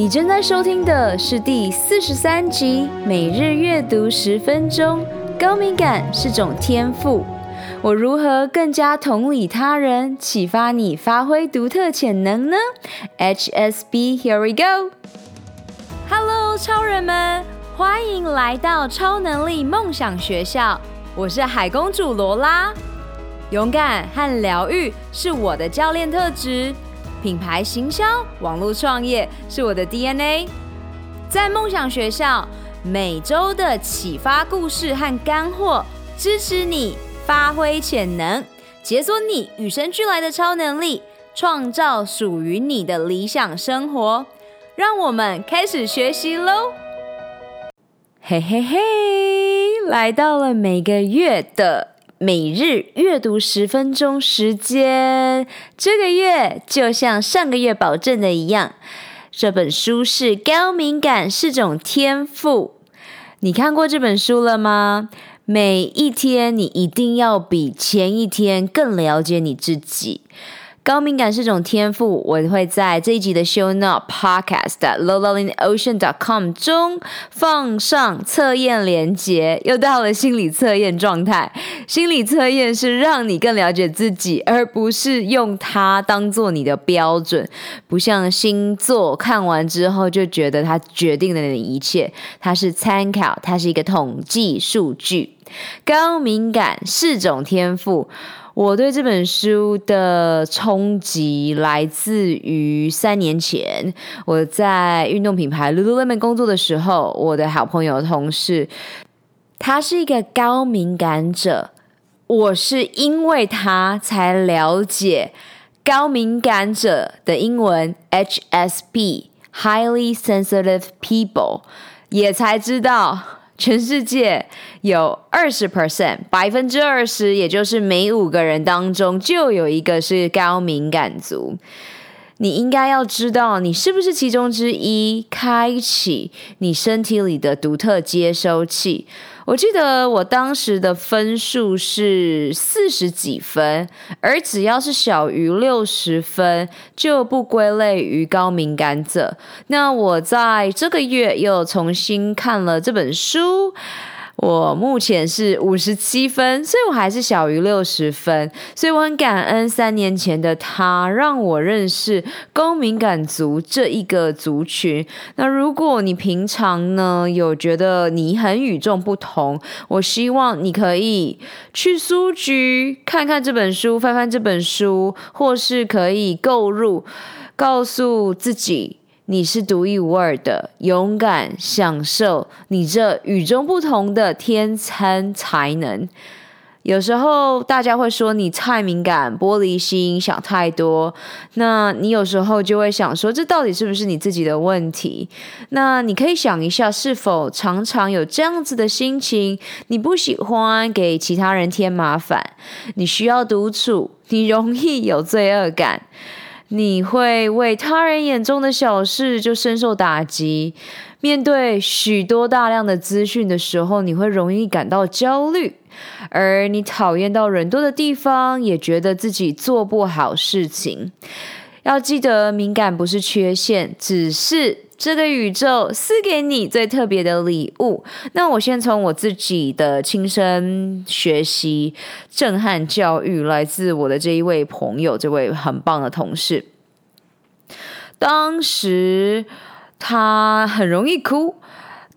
你正在收听的是第四十三集《每日阅读十分钟》，高敏感是种天赋。我如何更加同理他人，启发你发挥独特潜能呢？H S B Here we go。Hello，超人们，欢迎来到超能力梦想学校。我是海公主罗拉。勇敢和疗愈是我的教练特质。品牌行销、网络创业是我的 DNA。在梦想学校，每周的启发故事和干货，支持你发挥潜能，解锁你与生俱来的超能力，创造属于你的理想生活。让我们开始学习喽！嘿嘿嘿，来到了每个月的。每日阅读十分钟时间，这个月就像上个月保证的一样，这本书是高敏感是种天赋。你看过这本书了吗？每一天你一定要比前一天更了解你自己。高敏感是种天赋，我会在这一集的 show note podcast lola in the ocean.com 中放上测验连结。又到了心理测验状态，心理测验是让你更了解自己，而不是用它当做你的标准。不像星座，看完之后就觉得它决定了你的一切，它是参考，它是一个统计数据。高敏感是种天赋。我对这本书的冲击来自于三年前，我在运动品牌 Lululemon 工作的时候，我的好朋友同事，他是一个高敏感者，我是因为他才了解高敏感者的英文 HSP（Highly Sensitive People），也才知道。全世界有二十 percent，百分之二十，也就是每五个人当中就有一个是高敏感族。你应该要知道，你是不是其中之一？开启你身体里的独特接收器。我记得我当时的分数是四十几分，而只要是小于六十分，就不归类于高敏感者。那我在这个月又重新看了这本书。我目前是五十七分，所以我还是小于六十分，所以我很感恩三年前的他，让我认识高敏感族这一个族群。那如果你平常呢，有觉得你很与众不同，我希望你可以去书局看看这本书，翻翻这本书，或是可以购入，告诉自己。你是独一无二的，勇敢享受你这与众不同的天生才能。有时候大家会说你太敏感、玻璃心、想太多，那你有时候就会想说，这到底是不是你自己的问题？那你可以想一下，是否常常有这样子的心情？你不喜欢给其他人添麻烦，你需要独处，你容易有罪恶感。你会为他人眼中的小事就深受打击，面对许多大量的资讯的时候，你会容易感到焦虑，而你讨厌到人多的地方，也觉得自己做不好事情。要记得，敏感不是缺陷，只是。这个宇宙赐给你最特别的礼物。那我先从我自己的亲身学习、震撼教育，来自我的这一位朋友，这位很棒的同事。当时他很容易哭，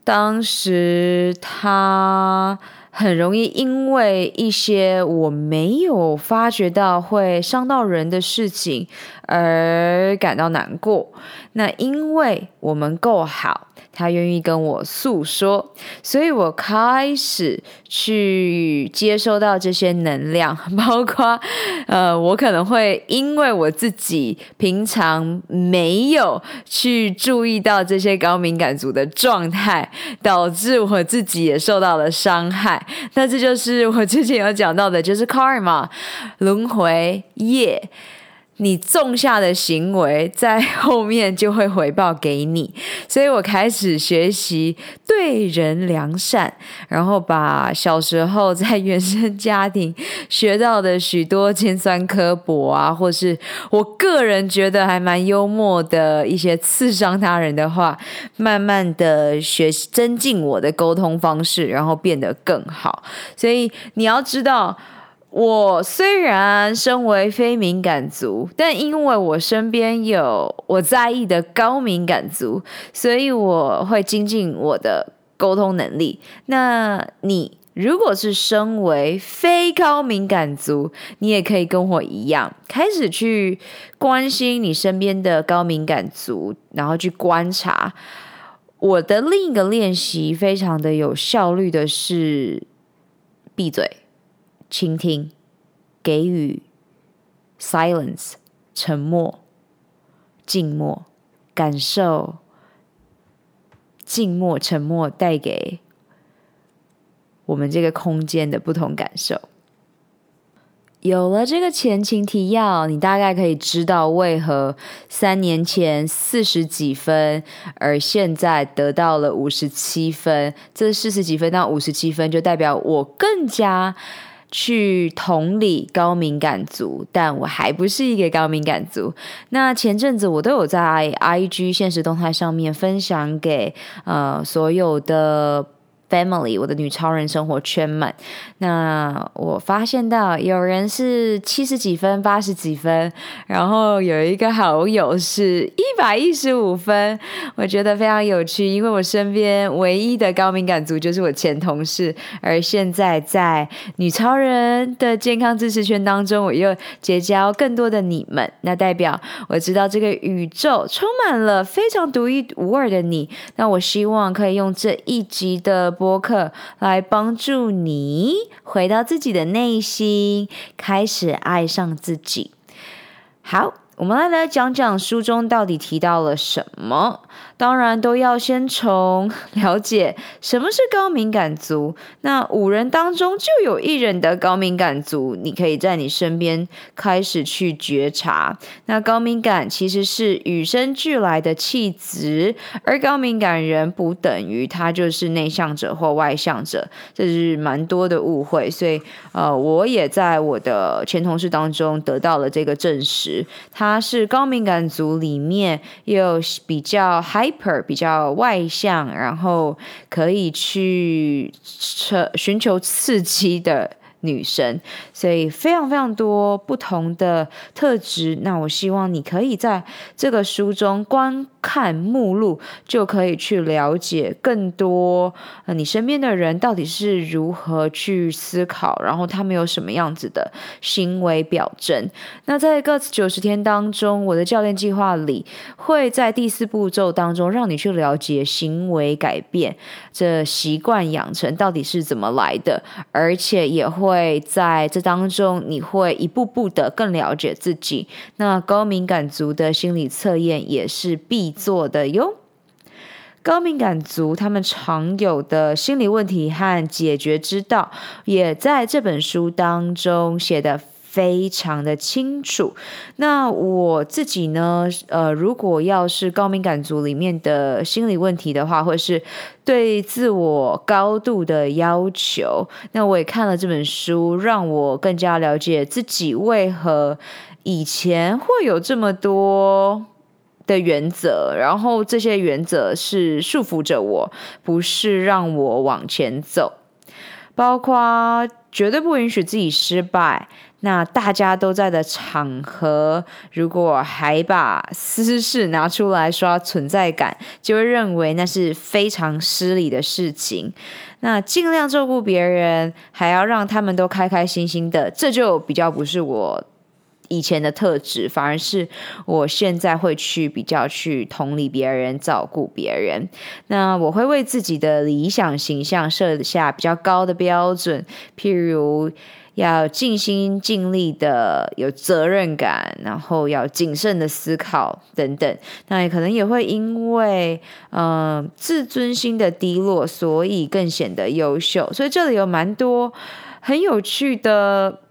当时他很容易因为一些我没有发觉到会伤到人的事情而感到难过。那因为我们够好，他愿意跟我诉说，所以我开始去接收到这些能量，包括呃，我可能会因为我自己平常没有去注意到这些高敏感族的状态，导致我自己也受到了伤害。那这就是我之前有讲到的，就是 karma 轮回业。你种下的行为在后面就会回报给你。所以我开始学习对人良善，然后把小时候在原生家庭学到的许多尖酸刻薄啊，或是我个人觉得还蛮幽默的一些刺伤他人的话，慢慢的学习增进我的沟通方式，然后变得更好。所以你要知道。我虽然身为非敏感族，但因为我身边有我在意的高敏感族，所以我会精进我的沟通能力。那你如果是身为非高敏感族，你也可以跟我一样，开始去关心你身边的高敏感族，然后去观察。我的另一个练习非常的有效率的是闭嘴。倾听，给予，silence，沉默，静默，感受，静默、沉默带给我们这个空间的不同感受。有了这个前情提要，你大概可以知道为何三年前四十几分，而现在得到了五十七分。这四十几分到五十七分，就代表我更加。去同理高敏感族，但我还不是一个高敏感族。那前阵子我都有在 IG 现实动态上面分享给呃所有的。Family，我的女超人生活圈们，那我发现到有人是七十几分、八十几分，然后有一个好友是一百一十五分，我觉得非常有趣，因为我身边唯一的高敏感族就是我前同事，而现在在女超人的健康知识圈当中，我又结交更多的你们，那代表我知道这个宇宙充满了非常独一无二的你，那我希望可以用这一集的。播客来帮助你回到自己的内心，开始爱上自己。好。我们来来讲讲书中到底提到了什么。当然都要先从 了解什么是高敏感族。那五人当中就有一人的高敏感族，你可以在你身边开始去觉察。那高敏感其实是与生俱来的气质，而高敏感人不等于他就是内向者或外向者，这是蛮多的误会。所以呃，我也在我的前同事当中得到了这个证实。他是高敏感族里面又比较还比较外向，然后可以去寻求刺激的。女生，所以非常非常多不同的特质。那我希望你可以在这个书中观看目录，就可以去了解更多。呃，你身边的人到底是如何去思考，然后他们有什么样子的行为表征。那在 g u t 九十天当中，我的教练计划里，会在第四步骤当中让你去了解行为改变，这习惯养成到底是怎么来的，而且也。会在这当中，你会一步步的更了解自己。那高敏感族的心理测验也是必做的哟。高敏感族他们常有的心理问题和解决之道，也在这本书当中写的。非常的清楚。那我自己呢？呃，如果要是高敏感族里面的心理问题的话，或是对自我高度的要求，那我也看了这本书，让我更加了解自己为何以前会有这么多的原则，然后这些原则是束缚着我，不是让我往前走，包括绝对不允许自己失败。那大家都在的场合，如果还把私事拿出来刷存在感，就会认为那是非常失礼的事情。那尽量照顾别人，还要让他们都开开心心的，这就比较不是我以前的特质，反而是我现在会去比较去同理别人，照顾别人。那我会为自己的理想形象设下比较高的标准，譬如。要尽心尽力的有责任感，然后要谨慎的思考等等。那也可能也会因为嗯、自尊心的低落，所以更显得优秀。所以这里有蛮多很有趣的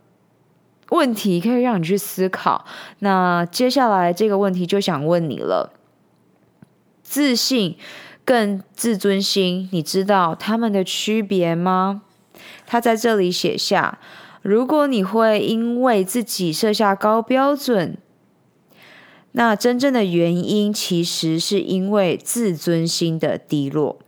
问题可以让你去思考。那接下来这个问题就想问你了：自信跟自尊心，你知道他们的区别吗？他在这里写下：如果你会因为自己设下高标准，那真正的原因其实是因为自尊心的低落。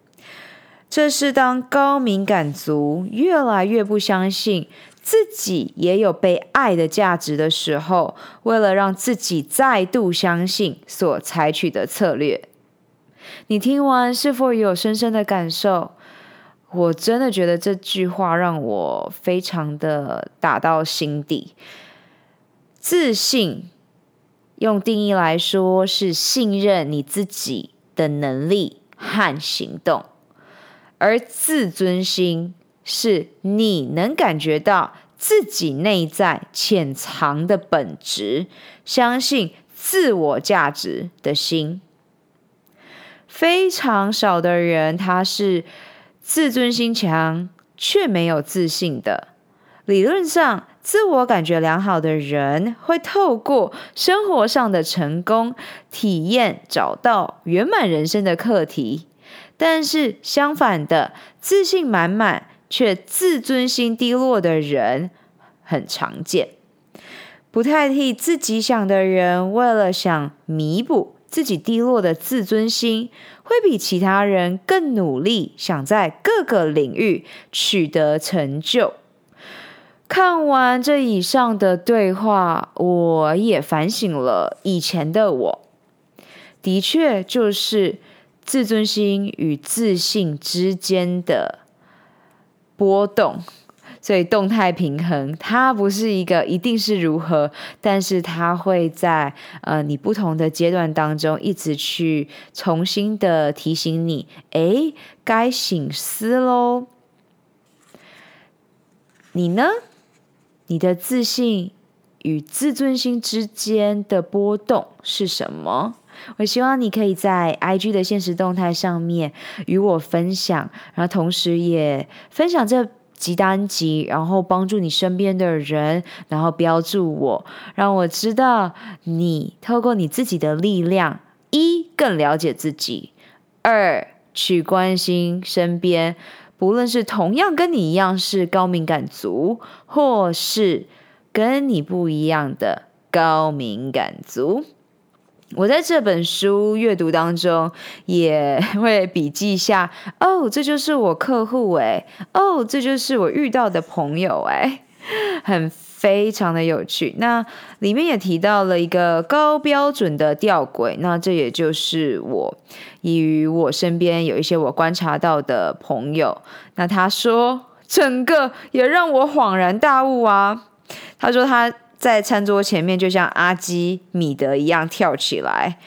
这是当高敏感族越来越不相信自己也有被爱的价值的时候，为了让自己再度相信所采取的策略。你听完是否有深深的感受？我真的觉得这句话让我非常的打到心底。自信，用定义来说，是信任你自己的能力和行动。而自尊心是你能感觉到自己内在潜藏的本质，相信自我价值的心。非常少的人，他是自尊心强却没有自信的。理论上，自我感觉良好的人会透过生活上的成功体验，找到圆满人生的课题。但是相反的，自信满满却自尊心低落的人很常见。不太替自己想的人，为了想弥补自己低落的自尊心，会比其他人更努力，想在各个领域取得成就。看完这以上的对话，我也反省了以前的我，的确就是。自尊心与自信之间的波动，所以动态平衡，它不是一个一定是如何，但是它会在呃你不同的阶段当中，一直去重新的提醒你，哎，该醒思喽。你呢？你的自信与自尊心之间的波动是什么？我希望你可以在 IG 的现实动态上面与我分享，然后同时也分享这集单集，然后帮助你身边的人，然后标注我，让我知道你透过你自己的力量，一更了解自己，二去关心身边，不论是同样跟你一样是高敏感族，或是跟你不一样的高敏感族。我在这本书阅读当中也 会笔记下，哦，这就是我客户哎，哦，这就是我遇到的朋友哎，很非常的有趣。那里面也提到了一个高标准的吊诡，那这也就是我与我身边有一些我观察到的朋友。那他说，整个也让我恍然大悟啊。他说他。在餐桌前面，就像阿基米德一样跳起来。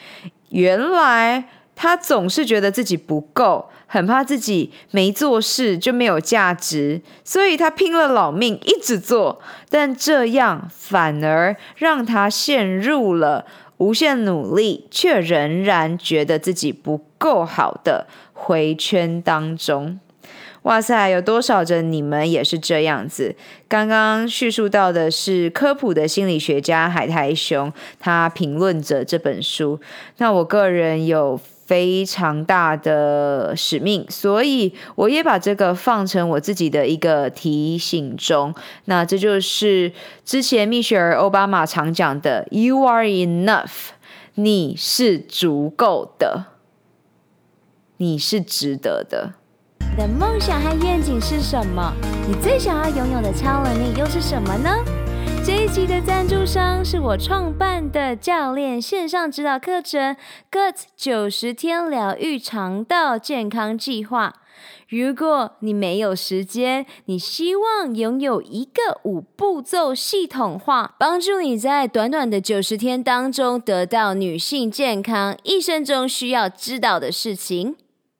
原来他总是觉得自己不够，很怕自己没做事就没有价值，所以他拼了老命一直做。但这样反而让他陷入了无限努力却仍然觉得自己不够好的回圈当中。哇塞，有多少的你们也是这样子？刚刚叙述到的是科普的心理学家海苔熊，他评论着这本书。那我个人有非常大的使命，所以我也把这个放成我自己的一个提醒中。那这就是之前蜜雪儿·奥巴马常讲的 “You are enough”，你是足够的，你是值得的。的梦想和愿景是什么？你最想要拥有的超能力又是什么呢？这一集的赞助商是我创办的教练线上指导课程《GUT 九十天疗愈肠道健康计划》。如果你没有时间，你希望拥有一个五步骤系统化，帮助你在短短的九十天当中得到女性健康一生中需要知道的事情。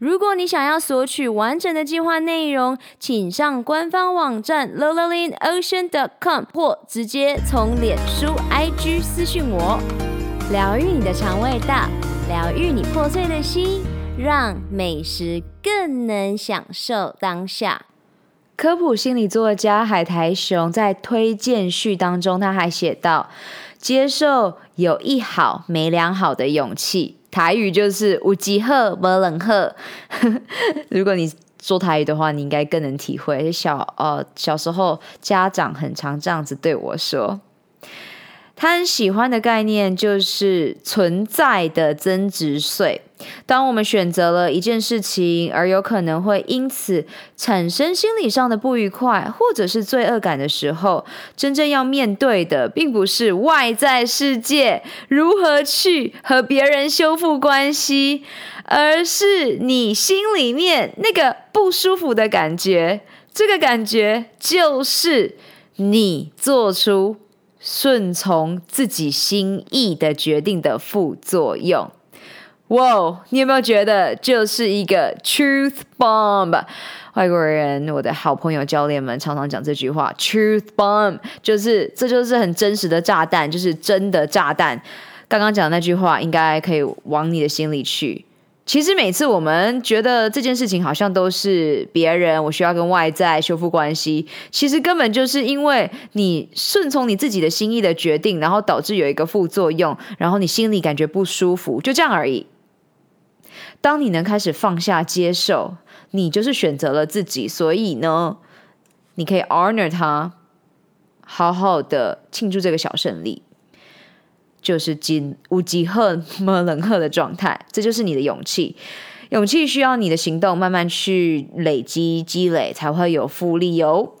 如果你想要索取完整的计划内容，请上官方网站 lolalineocean.com 或直接从脸书 IG 私讯我。疗愈你的肠胃道，疗愈你破碎的心。让美食更能享受当下。科普心理作家海苔熊在推荐序当中，他还写道：“接受有一好没两好的勇气。”台语就是“有一好没两好”。如果你做台语的话，你应该更能体会。小呃小时候，家长很常这样子对我说。他很喜欢的概念就是存在的增值税。当我们选择了一件事情，而有可能会因此产生心理上的不愉快或者是罪恶感的时候，真正要面对的，并不是外在世界如何去和别人修复关系，而是你心里面那个不舒服的感觉。这个感觉就是你做出顺从自己心意的决定的副作用。哇你有没有觉得就是一个 truth bomb？外国人，我的好朋友、教练们常常讲这句话，truth bomb，就是这就是很真实的炸弹，就是真的炸弹。刚刚讲的那句话，应该可以往你的心里去。其实每次我们觉得这件事情好像都是别人，我需要跟外在修复关系，其实根本就是因为你顺从你自己的心意的决定，然后导致有一个副作用，然后你心里感觉不舒服，就这样而已。当你能开始放下、接受，你就是选择了自己，所以呢，你可以 honor 他，好好的庆祝这个小胜利，就是金无极赫么冷赫的状态，这就是你的勇气。勇气需要你的行动慢慢去累积积累，才会有复利哦。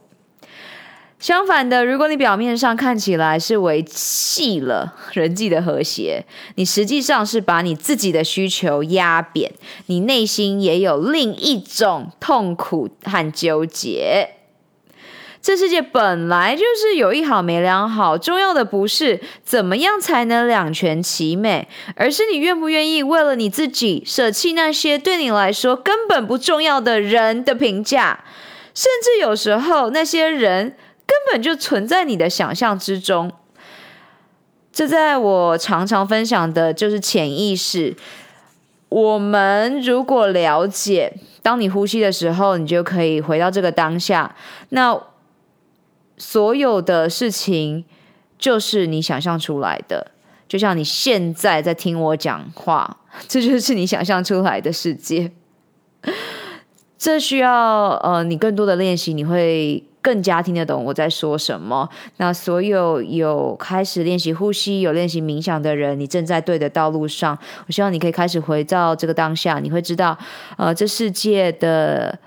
相反的，如果你表面上看起来是维系了人际的和谐，你实际上是把你自己的需求压扁，你内心也有另一种痛苦和纠结。这世界本来就是有一好没两好，重要的不是怎么样才能两全其美，而是你愿不愿意为了你自己舍弃那些对你来说根本不重要的人的评价，甚至有时候那些人。根本就存在你的想象之中。这在我常常分享的就是潜意识。我们如果了解，当你呼吸的时候，你就可以回到这个当下。那所有的事情就是你想象出来的。就像你现在在听我讲话，这就是你想象出来的世界。这需要呃你更多的练习，你会。更加听得懂我在说什么。那所有有开始练习呼吸、有练习冥想的人，你正在对的道路上。我希望你可以开始回到这个当下，你会知道，呃，这世界的。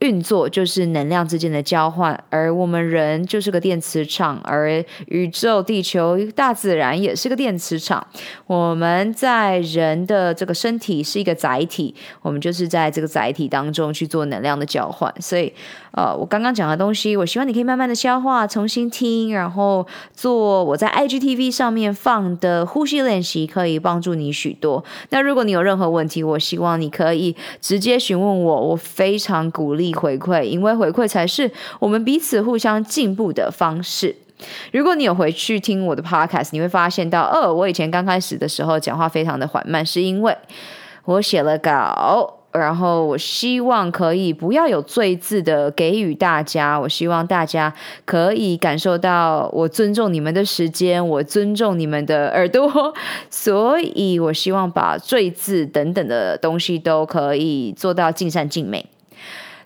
运作就是能量之间的交换，而我们人就是个电磁场，而宇宙、地球、大自然也是个电磁场。我们在人的这个身体是一个载体，我们就是在这个载体当中去做能量的交换。所以，呃，我刚刚讲的东西，我希望你可以慢慢的消化，重新听，然后做我在 IGTV 上面放的呼吸练习，可以帮助你许多。那如果你有任何问题，我希望你可以直接询问我，我非常鼓励。回馈，因为回馈才是我们彼此互相进步的方式。如果你有回去听我的 podcast，你会发现到，哦，我以前刚开始的时候讲话非常的缓慢，是因为我写了稿，然后我希望可以不要有罪字的给予大家，我希望大家可以感受到我尊重你们的时间，我尊重你们的耳朵，所以我希望把罪字等等的东西都可以做到尽善尽美。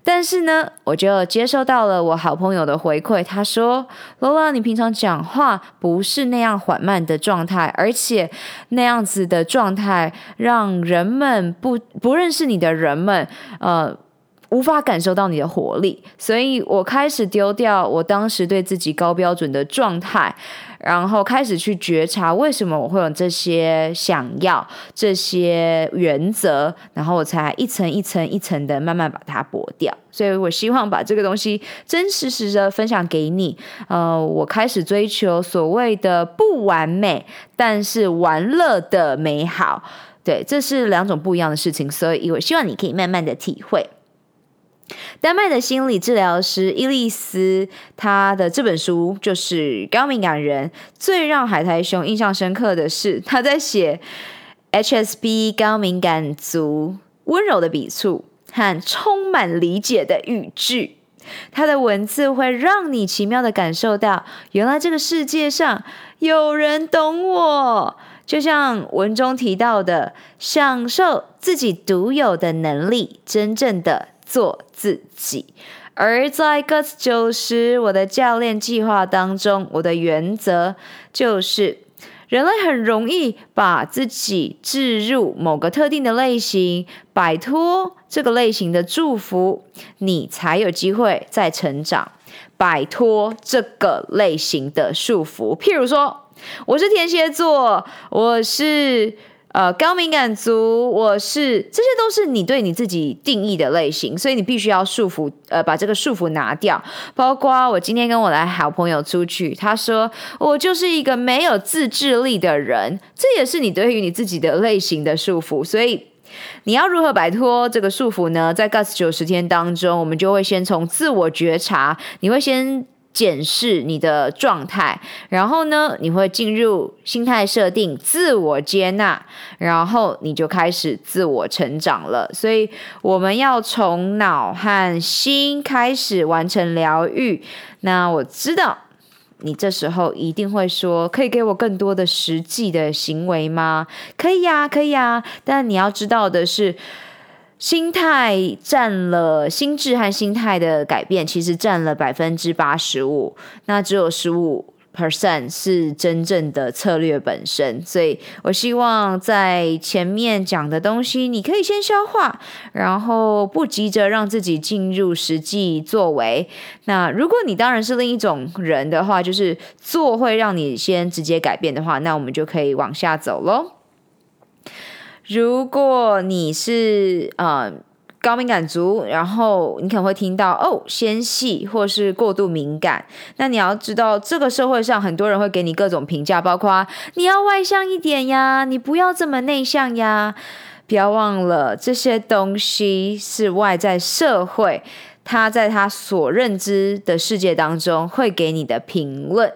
但是呢，我就接收到了我好朋友的回馈，他说罗拉你平常讲话不是那样缓慢的状态，而且那样子的状态让人们不不认识你的人们，呃，无法感受到你的活力，所以我开始丢掉我当时对自己高标准的状态，然后开始去觉察为什么我会有这些想要、这些原则，然后我才一层一层一层的慢慢把它剥掉。所以我希望把这个东西真实实的分享给你。呃，我开始追求所谓的不完美，但是玩乐的美好。对，这是两种不一样的事情，所以我希望你可以慢慢的体会。丹麦的心理治疗师伊丽丝，她的这本书就是高敏感人。最让海苔熊印象深刻的是，他在写 HSP 高敏感族温柔的笔触和充满理解的语句。他的文字会让你奇妙的感受到，原来这个世界上有人懂我。就像文中提到的，享受自己独有的能力，真正的。做自己，而在 Guts 90我的教练计划当中，我的原则就是，人类很容易把自己置入某个特定的类型，摆脱这个类型的祝福，你才有机会再成长，摆脱这个类型的束缚。譬如说，我是天蝎座，我是。呃，高敏感族，我是，这些都是你对你自己定义的类型，所以你必须要束缚，呃，把这个束缚拿掉。包括我今天跟我的好朋友出去，他说我就是一个没有自制力的人，这也是你对于你自己的类型的束缚。所以你要如何摆脱这个束缚呢？在 Gus 90天当中，我们就会先从自我觉察，你会先。检视你的状态，然后呢，你会进入心态设定、自我接纳，然后你就开始自我成长了。所以我们要从脑和心开始完成疗愈。那我知道你这时候一定会说：“可以给我更多的实际的行为吗？”可以呀，可以呀。但你要知道的是。心态占了心智和心态的改变，其实占了百分之八十五，那只有十五 percent 是真正的策略本身。所以我希望在前面讲的东西，你可以先消化，然后不急着让自己进入实际作为。那如果你当然是另一种人的话，就是做会让你先直接改变的话，那我们就可以往下走喽。如果你是呃高敏感族，然后你可能会听到哦纤细或是过度敏感，那你要知道这个社会上很多人会给你各种评价，包括你要外向一点呀，你不要这么内向呀，不要忘了这些东西是外在社会他在他所认知的世界当中会给你的评论。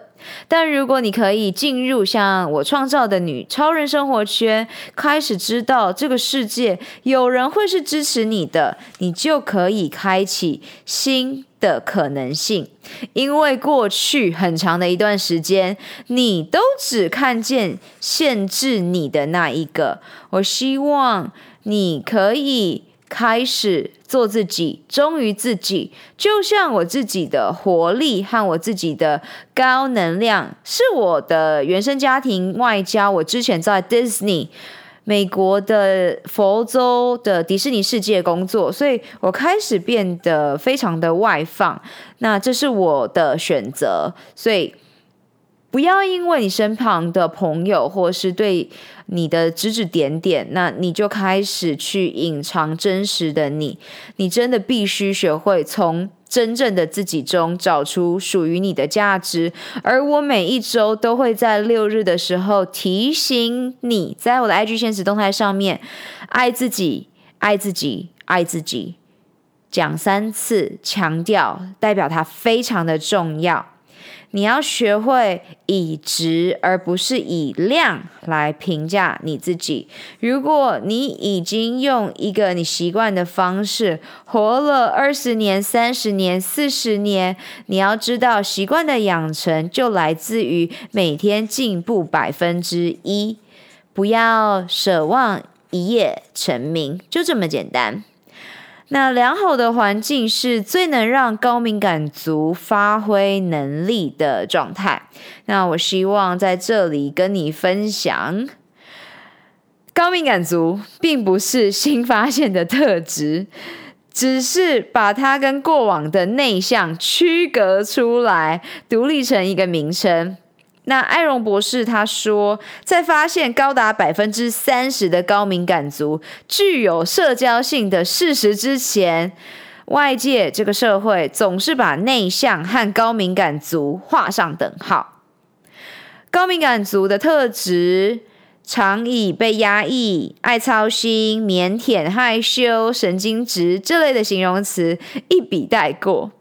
但如果你可以进入像我创造的女超人生活圈，开始知道这个世界有人会是支持你的，你就可以开启新的可能性。因为过去很长的一段时间，你都只看见限制你的那一个。我希望你可以。开始做自己，忠于自己，就像我自己的活力和我自己的高能量，是我的原生家庭外加我之前在 Disney 美国的佛州的迪士尼世界工作，所以我开始变得非常的外放。那这是我的选择，所以。不要因为你身旁的朋友或是对你的指指点点，那你就开始去隐藏真实的你。你真的必须学会从真正的自己中找出属于你的价值。而我每一周都会在六日的时候提醒你，在我的 IG 现实动态上面，爱自己，爱自己，爱自己，讲三次，强调，代表它非常的重要。你要学会以值而不是以量来评价你自己。如果你已经用一个你习惯的方式活了二十年、三十年、四十年，你要知道，习惯的养成就来自于每天进步百分之一。不要奢望一夜成名，就这么简单。那良好的环境是最能让高敏感族发挥能力的状态。那我希望在这里跟你分享，高敏感族并不是新发现的特质。只是把它跟过往的内向区隔出来，独立成一个名称。那艾荣博士他说，在发现高达百分之三十的高敏感族具有社交性的事实之前，外界这个社会总是把内向和高敏感族画上等号。高敏感族的特质常以被压抑、爱操心、腼腆、害羞、神经质这类的形容词一笔带过，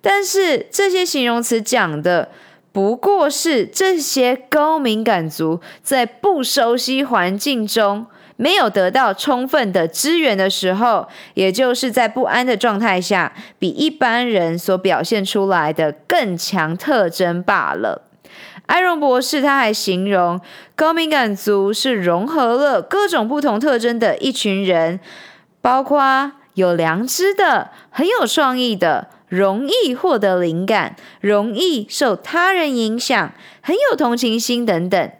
但是这些形容词讲的。不过是这些高敏感族在不熟悉环境中，没有得到充分的支援的时候，也就是在不安的状态下，比一般人所表现出来的更强特征罢了。艾荣博士他还形容，高敏感族是融合了各种不同特征的一群人，包括有良知的、很有创意的。容易获得灵感，容易受他人影响，很有同情心等等。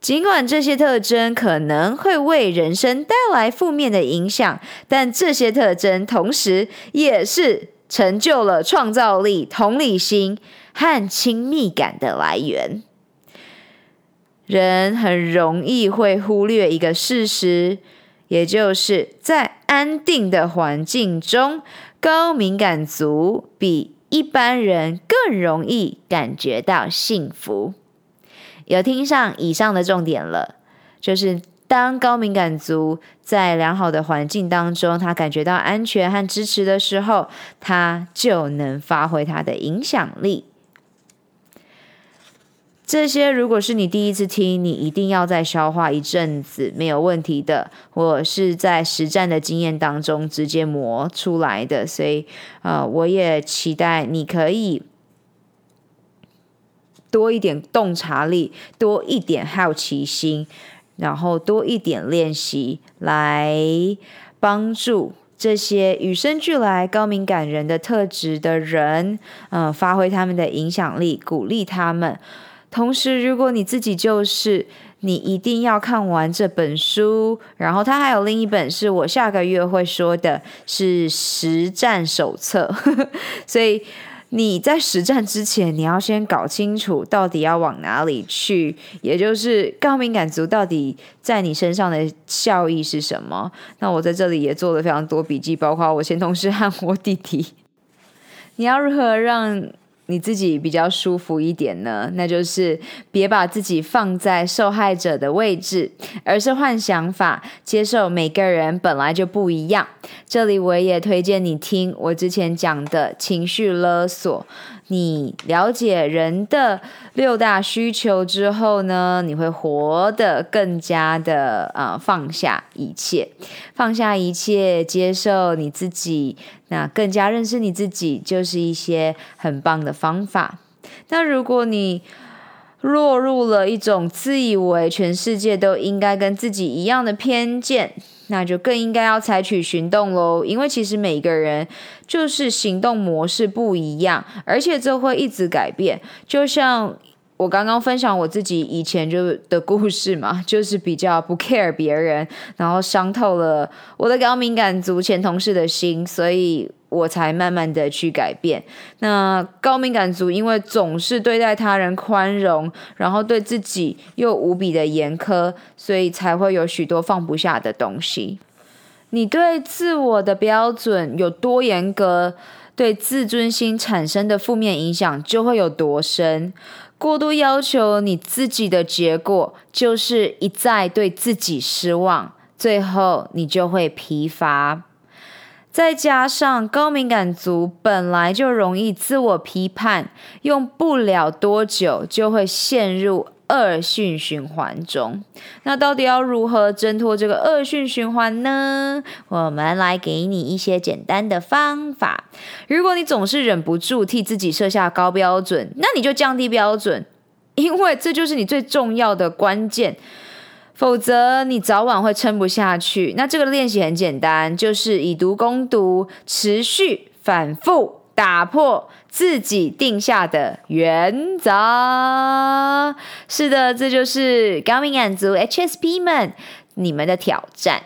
尽管这些特征可能会为人生带来负面的影响，但这些特征同时也是成就了创造力、同理心和亲密感的来源。人很容易会忽略一个事实，也就是在安定的环境中。高敏感族比一般人更容易感觉到幸福。有听上以上的重点了，就是当高敏感族在良好的环境当中，他感觉到安全和支持的时候，他就能发挥他的影响力。这些如果是你第一次听，你一定要再消化一阵子，没有问题的。我是在实战的经验当中直接磨出来的，所以呃，我也期待你可以多一点洞察力，多一点好奇心，然后多一点练习，来帮助这些与生俱来高敏感人的特质的人，嗯、发挥他们的影响力，鼓励他们。同时，如果你自己就是，你一定要看完这本书。然后，它还有另一本是我下个月会说的，是实战手册。所以你在实战之前，你要先搞清楚到底要往哪里去，也就是高敏感族到底在你身上的效益是什么。那我在这里也做了非常多笔记，包括我前同事和我弟弟。你要如何让你自己比较舒服一点呢？那就是别把自己放在受害者的位置，而是换想法，接受每个人本来就不一样。这里我也推荐你听我之前讲的情绪勒索。你了解人的六大需求之后呢，你会活得更加的啊、呃、放下一切，放下一切，接受你自己，那更加认识你自己，就是一些很棒的方法。那如果你落入了一种自以为全世界都应该跟自己一样的偏见，那就更应该要采取行动喽。因为其实每个人就是行动模式不一样，而且这会一直改变。就像我刚刚分享我自己以前就的故事嘛，就是比较不 care 别人，然后伤透了我的高敏感族前同事的心，所以。我才慢慢的去改变。那高敏感族因为总是对待他人宽容，然后对自己又无比的严苛，所以才会有许多放不下的东西。你对自我的标准有多严格，对自尊心产生的负面影响就会有多深。过度要求你自己的结果，就是一再对自己失望，最后你就会疲乏。再加上高敏感族本来就容易自我批判，用不了多久就会陷入恶性循环中。那到底要如何挣脱这个恶性循环呢？我们来给你一些简单的方法。如果你总是忍不住替自己设下高标准，那你就降低标准，因为这就是你最重要的关键。否则你早晚会撑不下去。那这个练习很简单，就是以毒攻毒，持续反复打破自己定下的原则。是的，这就是高敏感族 HSP 们你们的挑战。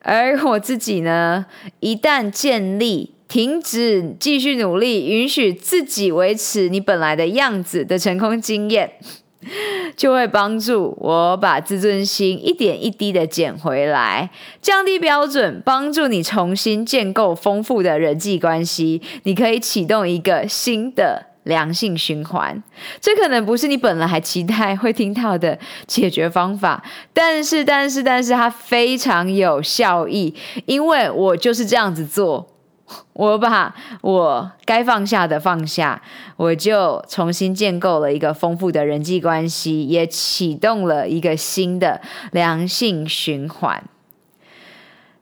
而我自己呢，一旦建立停止继续努力，允许自己维持你本来的样子的成功经验，就会帮助我把自尊心一点一滴的捡回来，降低标准，帮助你重新建构丰富的人际关系。你可以启动一个新的良性循环。这可能不是你本来还期待会听到的解决方法，但是，但是，但是它非常有效益，因为我就是这样子做。我把我该放下的放下，我就重新建构了一个丰富的人际关系，也启动了一个新的良性循环。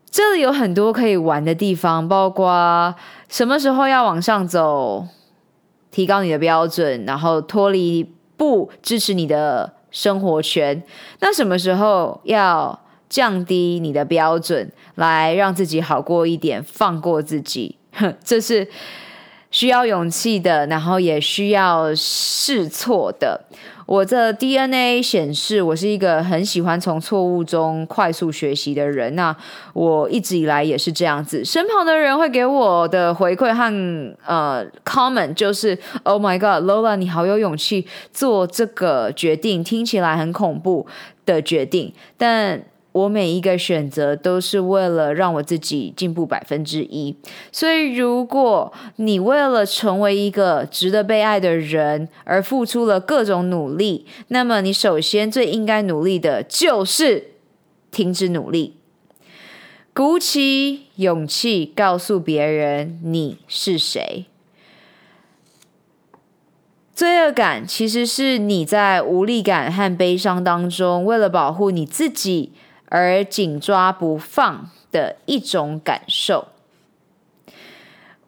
这里有很多可以玩的地方，包括什么时候要往上走，提高你的标准，然后脱离不支持你的生活圈。那什么时候要降低你的标准，来让自己好过一点，放过自己，这是需要勇气的，然后也需要试错的。我的 DNA 显示，我是一个很喜欢从错误中快速学习的人。那我一直以来也是这样子。身旁的人会给我的回馈和呃 comment 就是：“Oh my God，Lola，你好有勇气做这个决定，听起来很恐怖的决定，但。”我每一个选择都是为了让我自己进步百分之一，所以如果你为了成为一个值得被爱的人而付出了各种努力，那么你首先最应该努力的就是停止努力，鼓起勇气告诉别人你是谁。罪恶感其实是你在无力感和悲伤当中，为了保护你自己。而紧抓不放的一种感受。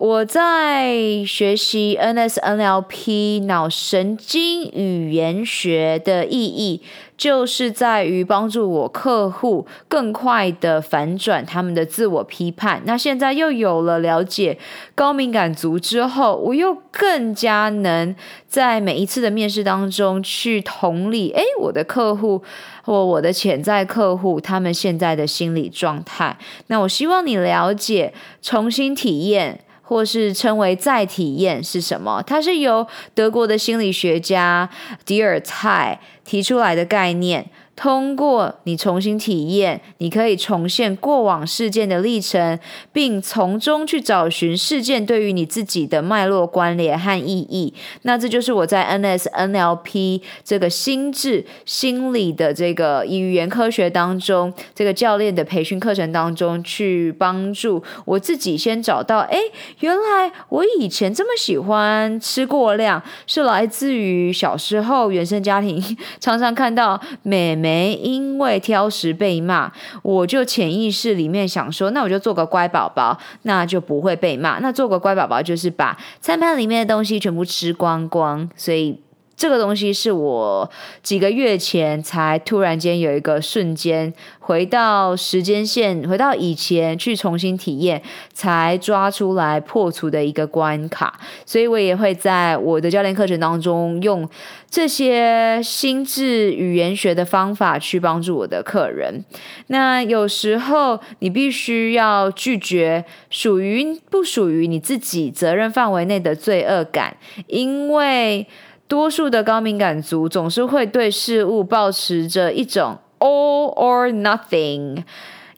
我在学习 NSNLP 脑神经语言学的意义，就是在于帮助我客户更快的反转他们的自我批判。那现在又有了了解高敏感族之后，我又更加能在每一次的面试当中去同理，诶，我的客户或我的潜在客户他们现在的心理状态。那我希望你了解，重新体验。或是称为再体验是什么？它是由德国的心理学家迪尔泰提出来的概念。通过你重新体验，你可以重现过往事件的历程，并从中去找寻事件对于你自己的脉络关联和意义。那这就是我在 NSNLP 这个心智心理的这个语言科学当中，这个教练的培训课程当中去帮助我自己先找到，哎，原来我以前这么喜欢吃过量，是来自于小时候原生家庭 常常看到美美。没因为挑食被骂，我就潜意识里面想说，那我就做个乖宝宝，那就不会被骂。那做个乖宝宝就是把餐盘里面的东西全部吃光光，所以。这个东西是我几个月前才突然间有一个瞬间回到时间线，回到以前去重新体验，才抓出来破除的一个关卡。所以我也会在我的教练课程当中用这些心智语言学的方法去帮助我的客人。那有时候你必须要拒绝属于不属于你自己责任范围内的罪恶感，因为。多数的高敏感族总是会对事物抱持着一种 all or nothing，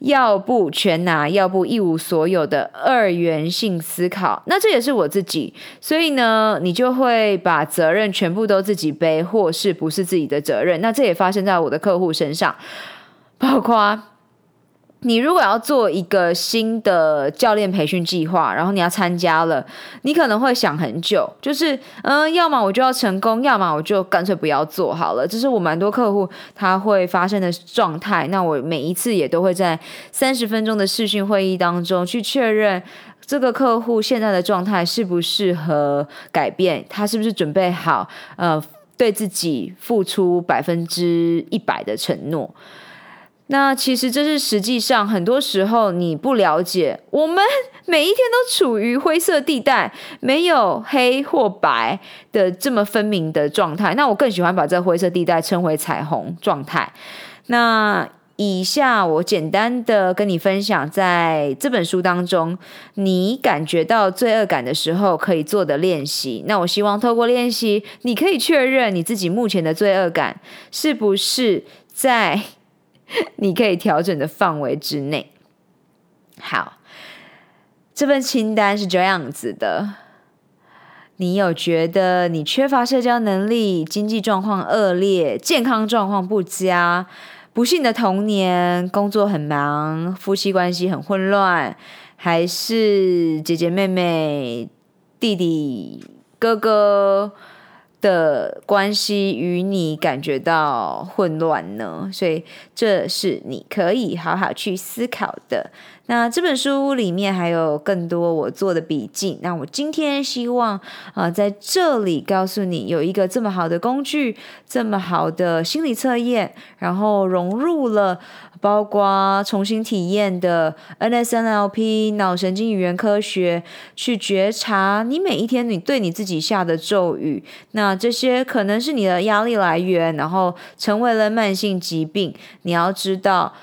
要不全拿，要不一无所有的二元性思考。那这也是我自己，所以呢，你就会把责任全部都自己背，或是不是自己的责任。那这也发生在我的客户身上，包括。你如果要做一个新的教练培训计划，然后你要参加了，你可能会想很久，就是嗯，要么我就要成功，要么我就干脆不要做好了。这是我蛮多客户他会发生的状态。那我每一次也都会在三十分钟的视讯会议当中去确认这个客户现在的状态适不适合改变，他是不是准备好呃对自己付出百分之一百的承诺。那其实这是实际上很多时候你不了解，我们每一天都处于灰色地带，没有黑或白的这么分明的状态。那我更喜欢把这灰色地带称为彩虹状态。那以下我简单的跟你分享，在这本书当中，你感觉到罪恶感的时候可以做的练习。那我希望透过练习，你可以确认你自己目前的罪恶感是不是在 你可以调整的范围之内。好，这份清单是这样子的。你有觉得你缺乏社交能力、经济状况恶劣、健康状况不佳、不幸的童年、工作很忙、夫妻关系很混乱，还是姐姐妹妹、弟弟哥哥的关系与你感觉到混乱呢？所以这是你可以好好去思考的。那这本书里面还有更多我做的笔记。那我今天希望啊、呃，在这里告诉你，有一个这么好的工具，这么好的心理测验，然后融入了包括重新体验的 NSNLP 脑神经语言科学，去觉察你每一天你对你自己下的咒语。那这些可能是你的压力来源，然后成为了慢性疾病。你要知道。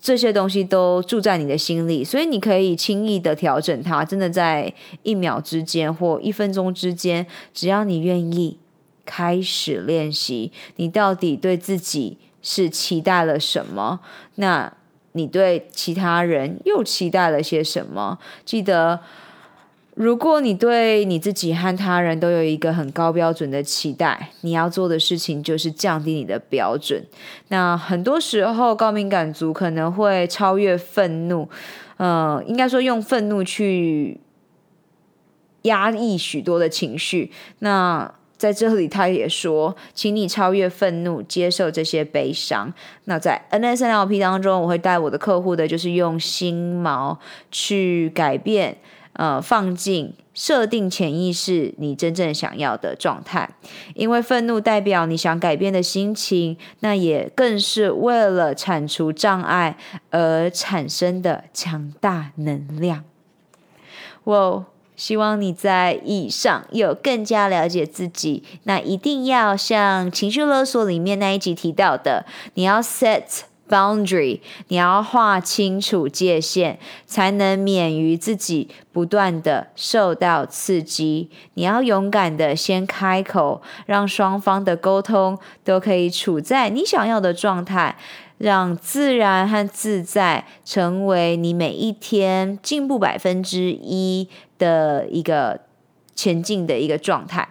这些东西都住在你的心里，所以你可以轻易的调整它，真的在一秒之间或一分钟之间，只要你愿意开始练习，你到底对自己是期待了什么？那你对其他人又期待了些什么？记得。如果你对你自己和他人都有一个很高标准的期待，你要做的事情就是降低你的标准。那很多时候，高敏感族可能会超越愤怒，呃，应该说用愤怒去压抑许多的情绪。那在这里，他也说，请你超越愤怒，接受这些悲伤。那在 NSNLP 当中，我会带我的客户的就是用心锚去改变。呃，放进设定潜意识，你真正想要的状态，因为愤怒代表你想改变的心情，那也更是为了铲除障碍而产生的强大能量。我希望你在以上有更加了解自己，那一定要像情绪勒索里面那一集提到的，你要 set。Boundary，你要划清楚界限，才能免于自己不断的受到刺激。你要勇敢的先开口，让双方的沟通都可以处在你想要的状态，让自然和自在成为你每一天进步百分之一的一个。前进的一个状态，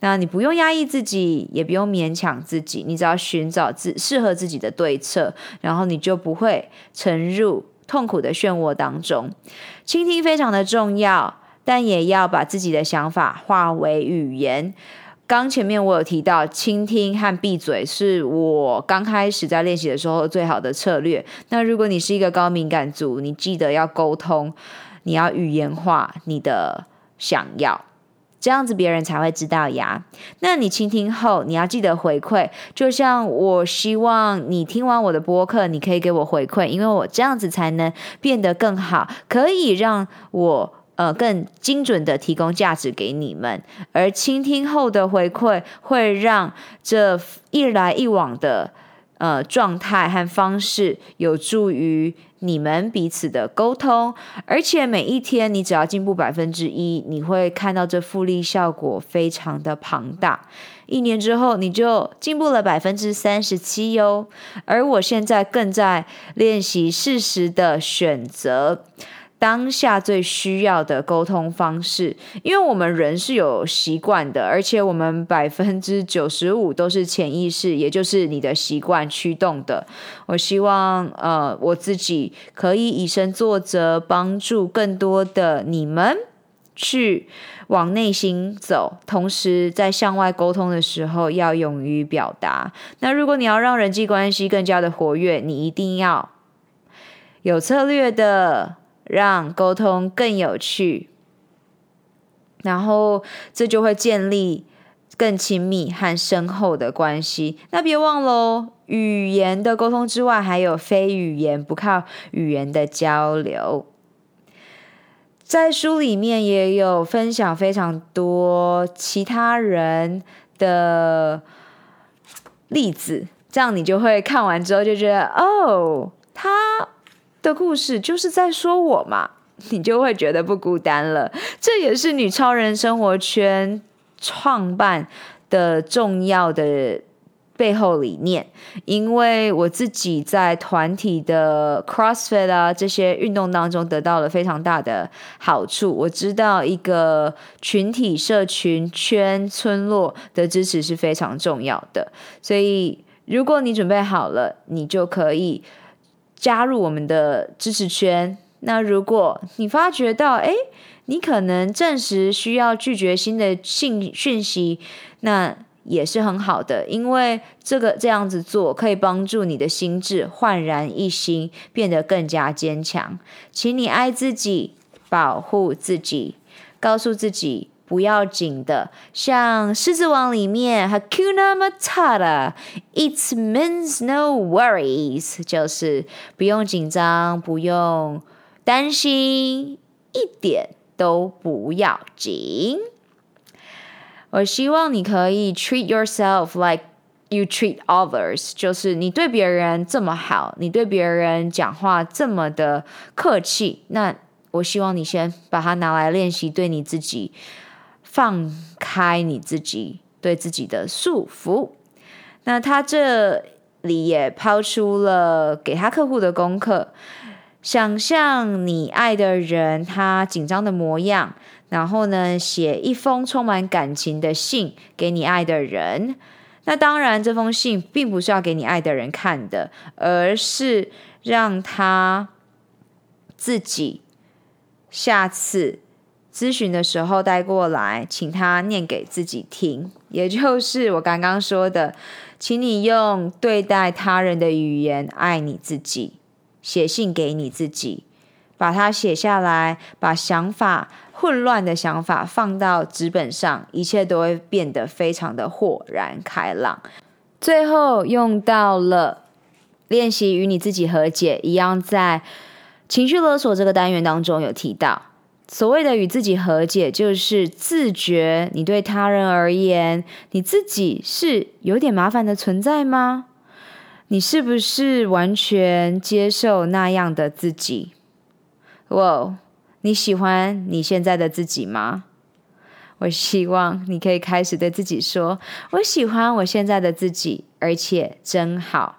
那你不用压抑自己，也不用勉强自己，你只要寻找自适合自己的对策，然后你就不会沉入痛苦的漩涡当中。倾听非常的重要，但也要把自己的想法化为语言。刚前面我有提到，倾听和闭嘴是我刚开始在练习的时候最好的策略。那如果你是一个高敏感族，你记得要沟通，你要语言化你的想要。这样子别人才会知道呀。那你倾听后，你要记得回馈。就像我希望你听完我的播客，你可以给我回馈，因为我这样子才能变得更好，可以让我呃更精准的提供价值给你们。而倾听后的回馈，会让这一来一往的呃状态和方式有助于。你们彼此的沟通，而且每一天你只要进步百分之一，你会看到这复利效果非常的庞大。一年之后，你就进步了百分之三十七哟。而我现在更在练习适时的选择。当下最需要的沟通方式，因为我们人是有习惯的，而且我们百分之九十五都是潜意识，也就是你的习惯驱动的。我希望，呃，我自己可以以身作则，帮助更多的你们去往内心走，同时在向外沟通的时候要勇于表达。那如果你要让人际关系更加的活跃，你一定要有策略的。让沟通更有趣，然后这就会建立更亲密和深厚的关系。那别忘了，语言的沟通之外，还有非语言、不靠语言的交流。在书里面也有分享非常多其他人的例子，这样你就会看完之后就觉得，哦。他的故事就是在说我嘛，你就会觉得不孤单了。这也是女超人生活圈创办的重要的。背后理念，因为我自己在团体的 CrossFit 啊这些运动当中得到了非常大的好处。我知道一个群体、社群、圈、村落的支持是非常重要的。所以，如果你准备好了，你就可以加入我们的支持圈。那如果你发觉到，哎，你可能暂时需要拒绝新的信讯息，那。也是很好的，因为这个这样子做可以帮助你的心智焕然一新，变得更加坚强。请你爱自己，保护自己，告诉自己不要紧的。像《狮子王》里面 Hakuna Matata，It means no worries，就是不用紧张，不用担心，一点都不要紧。我希望你可以 treat yourself like you treat others，就是你对别人这么好，你对别人讲话这么的客气，那我希望你先把它拿来练习，对你自己放开你自己对自己的束缚。那他这里也抛出了给他客户的功课，想象你爱的人他紧张的模样。然后呢，写一封充满感情的信给你爱的人。那当然，这封信并不是要给你爱的人看的，而是让他自己下次咨询的时候带过来，请他念给自己听。也就是我刚刚说的，请你用对待他人的语言爱你自己，写信给你自己，把它写下来，把想法。混乱的想法放到纸本上，一切都会变得非常的豁然开朗。最后用到了练习与你自己和解，一样在情绪勒索这个单元当中有提到。所谓的与自己和解，就是自觉你对他人而言，你自己是有点麻烦的存在吗？你是不是完全接受那样的自己？哇！你喜欢你现在的自己吗？我希望你可以开始对自己说：“我喜欢我现在的自己，而且真好。”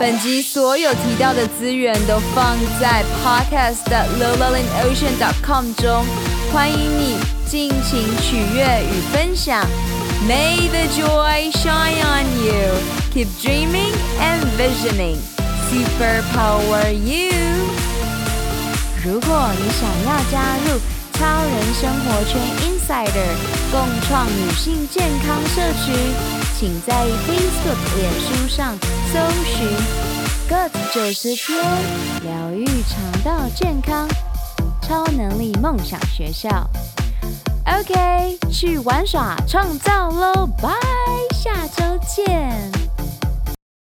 本集所有提到的资源都放在 podcast 的 lowlolingocean.com 中，欢迎你尽情取悦与分享。May the joy shine on you. Keep dreaming and visioning. Super Power You！如果你想要加入超人生活圈 Insider 共创女性健康社群，请在 Facebook、脸书上搜寻 “Good 九十天疗愈肠道健康超能力梦想学校”。OK，去玩耍创造喽！拜，下周见。